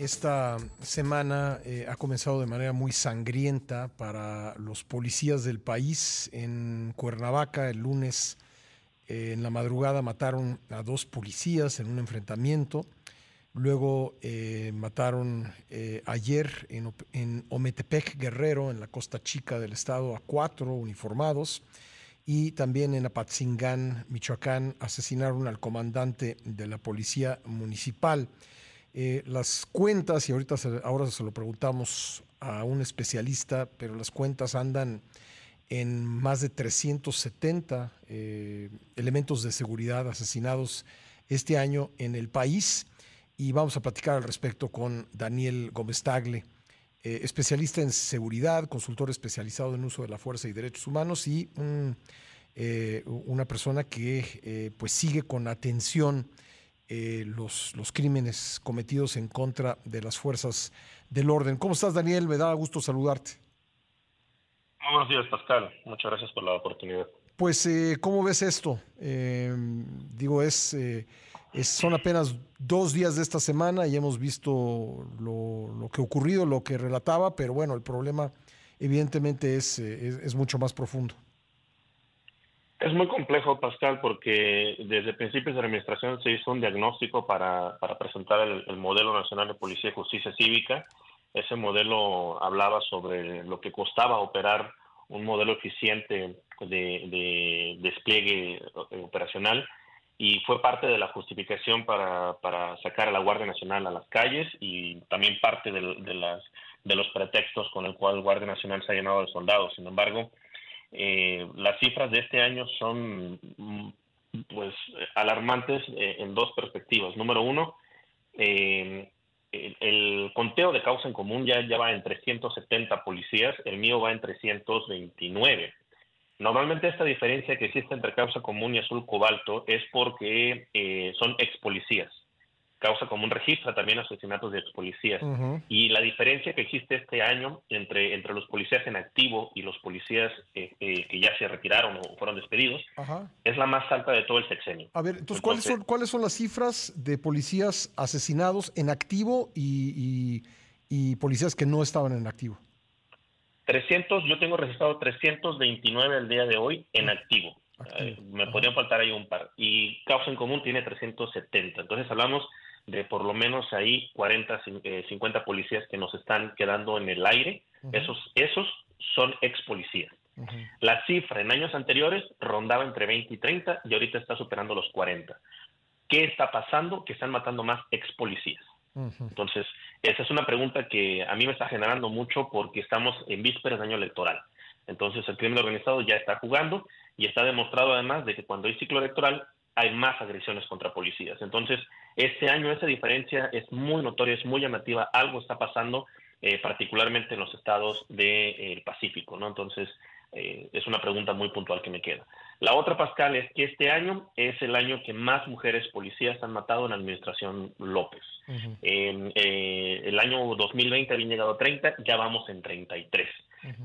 esta semana eh, ha comenzado de manera muy sangrienta para los policías del país. En Cuernavaca, el lunes eh, en la madrugada mataron a dos policías en un enfrentamiento. Luego eh, mataron ayer en, en, Ometepec, Guerrero, en la costa chica del estado, a cuatro uniformados. Y también en Apatzingán, Michoacán, asesinaron al comandante de la policía municipal. Eh, las cuentas, y ahorita ahora se lo preguntamos a un especialista, pero las cuentas andan en más de 370 eh, elementos de seguridad asesinados este año en el país. Y vamos a platicar al respecto con Daniel Gómez Tagle, eh, especialista en seguridad, consultor especializado en uso de la fuerza y derechos humanos y una persona que pues sigue con atención eh, los, los crímenes cometidos en contra de las fuerzas del orden. ¿Cómo estás, Daniel? Me da gusto saludarte. buenos días, Pascal. Muchas gracias por la oportunidad. Pues, eh, ¿cómo ves esto? Eh, digo, es, son apenas dos días de esta semana y hemos visto lo, lo, que ha ocurrido, lo que relataba, pero bueno, el problema evidentemente es, es mucho más profundo. Es muy complejo, Pascal, porque desde principios de la administración se hizo un diagnóstico para, para presentar el, modelo nacional de policía y justicia cívica. Ese modelo hablaba sobre lo que costaba operar un modelo eficiente de, despliegue operacional y fue parte de la justificación para, sacar a la Guardia Nacional a las calles y también parte de, las, de los pretextos con el cual Guardia Nacional se ha llenado de soldados. Sin embargo, eh, las cifras de este año son mm, pues alarmantes eh, en dos perspectivas. Número uno, eh, el, conteo de causa en común ya, ya va en 370 policías, el mío va en 329. Normalmente esta diferencia que existe entre causa común y azul cobalto es porque son ex policías causa como un registro también asesinatos de ex policías. Y la diferencia que existe este año entre, entre los policías en activo y los policías eh, eh, que ya se retiraron o fueron despedidos es la más alta de todo el sexenio. A ver, entonces, ¿cuáles, son, ¿cuáles son las cifras de policías asesinados en activo y, y, policías que no estaban en activo? 300, yo tengo registrado 329 al día de hoy en activo. Eh, me podrían faltar ahí un par. Y causa en común tiene 370. Entonces hablamos de por lo menos ahí 40, 50 eh, policías que nos están quedando en el aire. Esos, esos son ex policías. La cifra en años anteriores rondaba entre 20 y 30 y ahorita está superando los 40. ¿Qué está pasando? Que están matando más ex policías. Entonces, esa es una pregunta que a mí me está generando mucho porque estamos en vísperas de año electoral. Entonces, el crimen organizado ya está jugando y está demostrado además de que cuando hay ciclo electoral hay más agresiones contra policías. Entonces, este año esa diferencia es muy notoria, es muy llamativa, algo está pasando, eh, particularmente en los estados del eh, Pacífico, ¿no? Entonces, eh, es una pregunta muy puntual que me queda. La otra, Pascal, es que este año es el año que más mujeres policías han matado en la administración López. el año 2020 habían llegado a 30, ya vamos en 33.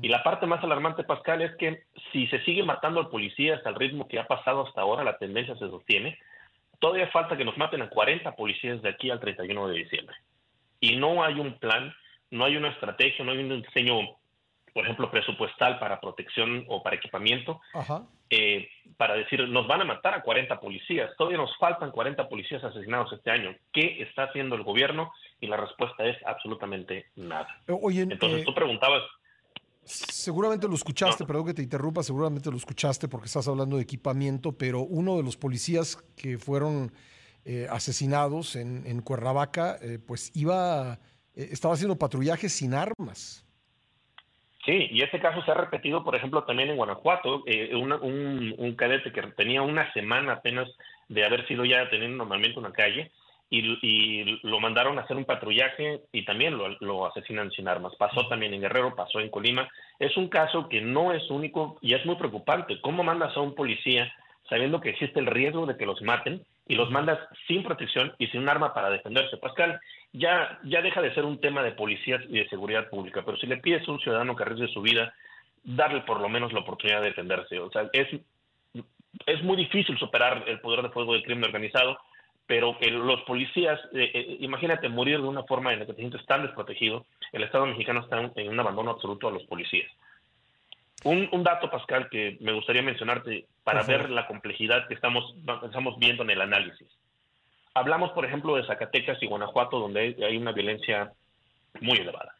Y la parte más alarmante, Pascal, es que si se sigue matando al policía hasta el ritmo que ha pasado hasta ahora, la tendencia se sostiene, todavía falta que nos maten a 40 policías de aquí al 31 de diciembre. Y no hay un plan, no hay una estrategia, no hay un diseño, por ejemplo, presupuestal para protección o para equipamiento, eh, para decir, nos van a matar a 40 policías. Todavía nos faltan 40 policías asesinados este año. ¿Qué está haciendo el gobierno? Y la respuesta es absolutamente nada. Entonces, eh, tú preguntabas Seguramente lo escuchaste, perdón que te interrumpa, seguramente lo escuchaste porque estás hablando de equipamiento, pero uno de los policías que fueron eh, asesinados en, Cuernavaca, eh, pues iba, eh, estaba haciendo patrullaje sin armas. Sí, y este caso se ha repetido, por ejemplo, también en Guanajuato, un, un, cadete que tenía una semana apenas de haber sido ya teniendo normalmente una calle, y, lo mandaron a hacer un patrullaje y también lo, asesinan sin armas. Pasó también en Guerrero, pasó en Colima. Es un caso que no es único y es muy preocupante. ¿Cómo mandas a un policía sabiendo que existe el riesgo de que los maten y los mandas sin protección y sin un arma para defenderse? Pascal, ya, ya deja de ser un tema de policía y de seguridad pública, pero si le pides a un ciudadano que arriesgue su vida, darle por lo menos la oportunidad de defenderse. O sea, es, es muy difícil superar el poder de fuego del crimen organizado pero que los policías, eh, eh, imagínate morir de una forma en la que te sientes tan desprotegido, el Estado mexicano está en un abandono absoluto a los policías. Un, dato, Pascal, que me gustaría mencionarte para ver la complejidad que estamos, estamos viendo en el análisis. Hablamos, por ejemplo, de Zacatecas y Guanajuato, donde hay una violencia muy elevada,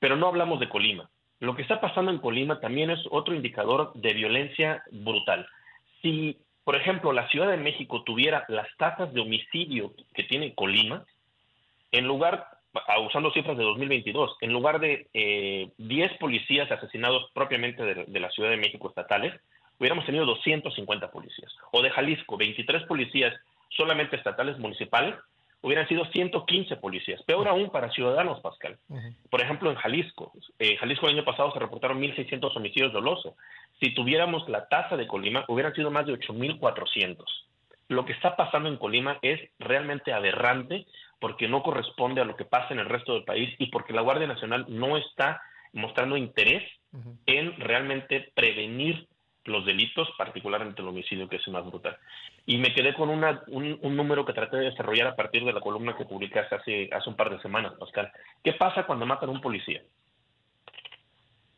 pero no hablamos de Colima. Lo que está pasando en Colima también es otro indicador de violencia brutal. Si, por ejemplo, la Ciudad de México tuviera las tasas de homicidio que tiene Colima, en lugar, usando cifras de 2022, en lugar de 10 eh, policías asesinados propiamente de, de, la Ciudad de México estatales, hubiéramos tenido 250 policías. O de Jalisco, 23 policías solamente estatales municipales, hubieran sido 115 policías. Peor aún para ciudadanos, Pascal. Por ejemplo, en Jalisco. Eh, Jalisco el año pasado se reportaron 1.600 homicidios dolosos. Si tuviéramos la tasa de Colima, hubieran sido más de 8.400. Lo que está pasando en Colima es realmente aberrante porque no corresponde a lo que pasa en el resto del país y porque la Guardia Nacional no está mostrando interés en realmente prevenir los delitos, particularmente el homicidio, que es el más brutal. Y me quedé con una, un, número que traté de desarrollar a partir de la columna que publicaste hace, hace un par de semanas, Pascal. ¿Qué pasa cuando matan a un policía?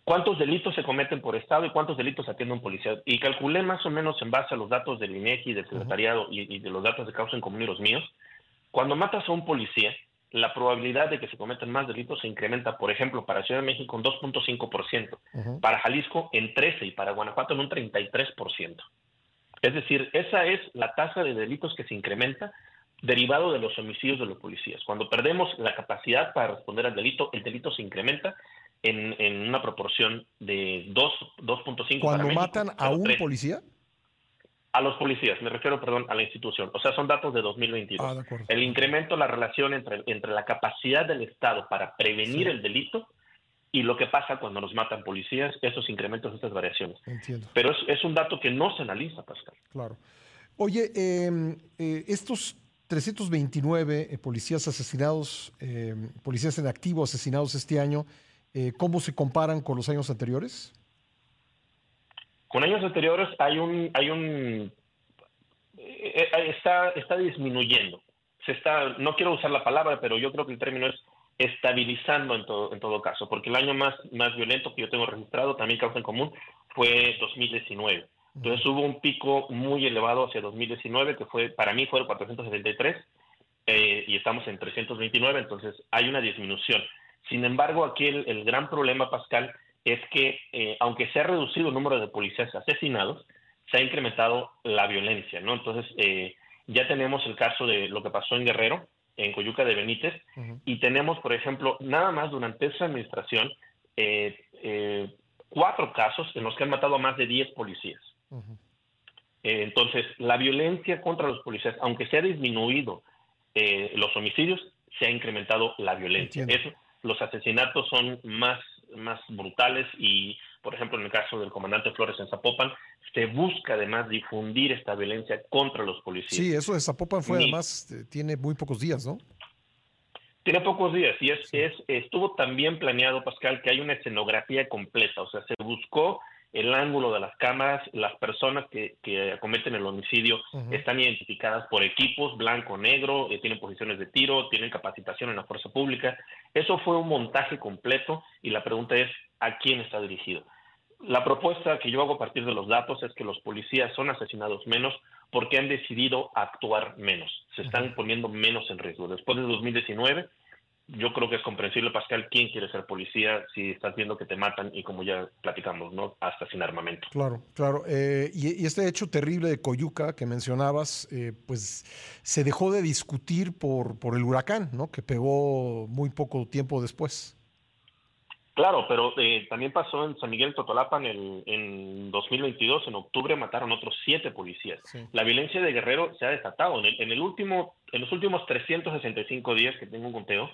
¿Cuántos delitos se cometen por Estado y cuántos delitos atiende un policía? Y calculé más o menos en base a los datos del INEGI, del Secretariado y, y de los datos de causa en común y los míos. Cuando matas a un policía, la probabilidad de que se cometan más delitos se incrementa, por ejemplo, para Ciudad de México en 2.5%, para Jalisco en 13% y para Guanajuato en un 33%. Es decir, esa es la tasa de delitos que se incrementa derivado de los homicidios de los policías. Cuando perdemos la capacidad para responder al delito, el delito se incrementa en, una proporción de 2.5. ¿Cuando matan a un policía? A los policías, me refiero, perdón, a la institución. O sea, son datos de 2022. Ah, el incremento, la relación entre, entre la capacidad del Estado para prevenir el delito y lo que pasa cuando nos matan policías, esos incrementos, estas variaciones. Entiendo. Pero es, es un dato que no se analiza, Pascal. Claro. Oye, em, eh, estos 329 eh, policías asesinados, em, policías en activo asesinados este año, eh, ¿cómo se comparan con los años anteriores? Con años anteriores hay un, hay un, eh, eh, está, está disminuyendo. Se está, no quiero usar la palabra, pero yo creo que el término es estabilizando en todo, en todo caso, porque el año más, más violento que yo tengo registrado, también causa en común, fue 2019. Entonces hubo un pico muy elevado hacia 2019, que fue, para mí fue el 473, eh, y estamos en 329, entonces hay una disminución. Sin embargo, aquí el gran problema, Pascal, es que eh, aunque se ha reducido el número de policías asesinados, se ha incrementado la violencia, ¿no? Entonces, eh, ya tenemos el caso de lo que pasó en Guerrero, en Coyuca de Benítez, y tenemos, por ejemplo, nada más durante esa administración, eh, cuatro casos en los que han matado a más de 10 policías. entonces, la violencia contra los policías, aunque se ha disminuido los homicidios, se ha incrementado la violencia. Eso, los asesinatos son más más brutales y, por ejemplo, en el caso del comandante Flores en Zapopan, se busca además difundir esta violencia contra los policías. Sí, eso de Zapopan fue además, eh, tiene muy pocos días, ¿no? Tiene pocos días y es, es, estuvo también planeado, Pascal, que hay una escenografía completa, o sea, se buscó el ángulo de las cámaras, las personas que, que cometen el homicidio están identificadas por equipos, blanco, negro, eh, tienen posiciones de tiro, tienen capacitación en la fuerza pública. Eso fue un montaje completo y la pregunta es, ¿a quién está dirigido? La propuesta que yo hago a partir de los datos es que los policías son asesinados menos porque han decidido actuar menos, se están poniendo menos en riesgo. Después de 2019 yo creo que es comprensible, Pascal, quién quiere ser policía si estás viendo que te matan y como ya platicamos, ¿no? Hasta sin armamento. Claro, claro. Eh, y, este hecho terrible de Coyuca que mencionabas, eh, pues se dejó de discutir por, por el huracán, ¿no? Que pegó muy poco tiempo después. Claro, pero eh, también pasó en San Miguel Totolapan en, en 2022, en octubre mataron otros siete policías. La violencia de Guerrero se ha desatado. En el, en el último, en los últimos 365 días que tengo un conteo,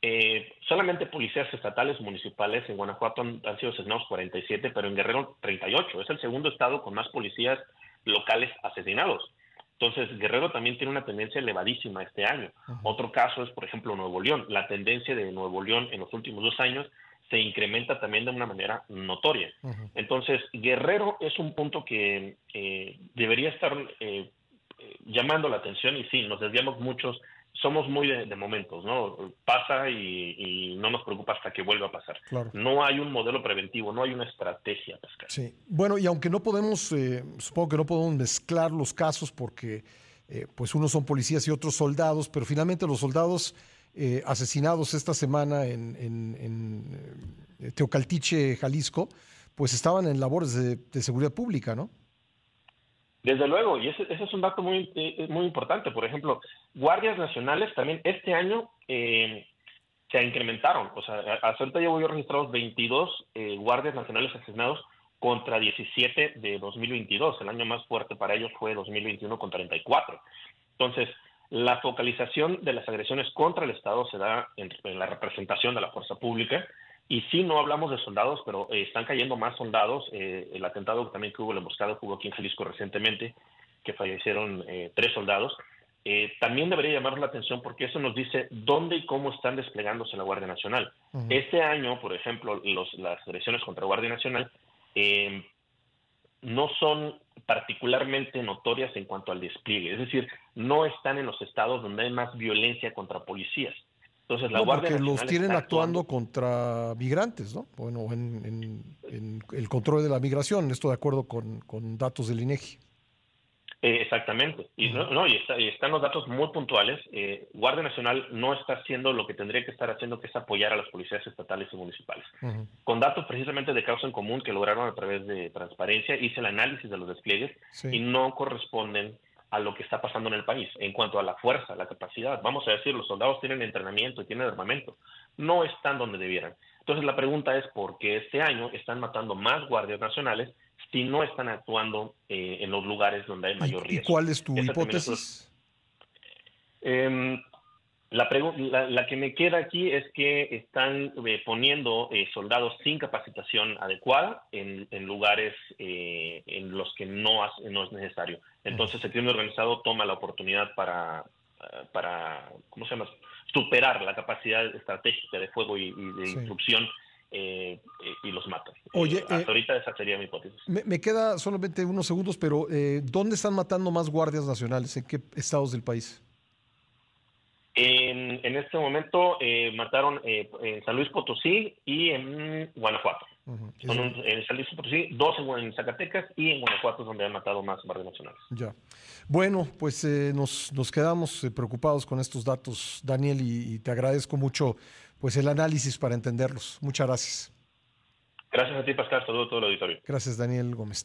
eh, solamente policías estatales municipales en Guanajuato han, sido asesinados 47, pero en Guerrero 38. Es el segundo estado con más policías locales asesinados. Entonces, Guerrero también tiene una tendencia elevadísima este año. Otro caso es, por ejemplo, Nuevo León. La tendencia de Nuevo León en los últimos dos años se incrementa también de una manera notoria. Entonces, Guerrero es un punto que eh, debería estar eh, llamando la atención y sí, nos desviamos muchos somos muy de, momentos, ¿no? Pasa y, no nos preocupa hasta que vuelva a pasar. No hay un modelo preventivo, no hay una estrategia, Pascal. Sí, bueno, y aunque no podemos, eh, supongo que no podemos mezclar los casos porque, eh, pues, unos son policías y otros soldados, pero finalmente los soldados eh, asesinados esta semana en, en, Teocaltiche, Jalisco, pues estaban en labores de seguridad pública, ¿no? Desde luego, y ese, es un dato muy, eh, muy importante. Por ejemplo, guardias nacionales también este año eh, se incrementaron. O sea, hasta ahorita llevo yo registrados 22 eh, guardias nacionales asesinados contra 17 de 2022. El año más fuerte para ellos fue 2021 con 34. Entonces, la focalización de las agresiones contra el Estado se da en la representación de la fuerza pública y sí, no hablamos de soldados, pero eh, están cayendo más soldados. Eh, el atentado también que hubo, el emboscado que hubo aquí en Jalisco recientemente, que fallecieron eh, tres soldados. también debería llamarnos la atención porque eso nos dice dónde y cómo están desplegándose la Guardia Nacional. Este año, por ejemplo, las agresiones contra la Guardia Nacional no son particularmente notorias en cuanto al despliegue. Es decir, no están en los estados donde hay más violencia contra policías. Entonces, la Guardia porque los tienen actuando, contra migrantes, ¿no? Bueno, en, el control de la migración, esto de acuerdo con, datos del INEGI. Eh, exactamente. Y, no, y, están los datos muy puntuales. Eh, Guardia Nacional no está haciendo lo que tendría que estar haciendo, que es apoyar a las policías estatales y municipales. Con datos precisamente de causa en común que lograron a través de transparencia, hice el análisis de los despliegues y no corresponden a lo que está pasando en el país en cuanto a la fuerza, la capacidad. Vamos a decir, los soldados tienen entrenamiento y tienen armamento. No están donde debieran. Entonces la pregunta es por qué este año están matando más guardias nacionales si no están actuando eh, en los lugares donde hay mayor riesgo. ¿Y cuál es tu hipótesis? Em, la, la, que me queda aquí es que están eh, poniendo eh, soldados sin capacitación adecuada en, lugares eh, en los que no, no es necesario. Entonces el crimen organizado toma la oportunidad para, para ¿cómo se llama? superar la capacidad estratégica de fuego y, de instrucción y los mata. Oye, hasta ahorita esa sería mi hipótesis. Me, me, queda solamente unos segundos, pero ¿dónde están matando más guardias nacionales? ¿En qué estados del país? En, este momento eh, mataron eh, en San Luis Potosí y en Guanajuato. en San Luis Potosí, dos en, Zacatecas y en Guanajuato donde han matado más guardias nacionales. Ya. Bueno, pues eh, nos, nos, quedamos preocupados con estos datos, Daniel, y, te agradezco mucho pues el análisis para entenderlos. Muchas gracias. Gracias a ti, Pascal. Saludos a todo el auditorio. Gracias, Daniel Gómez.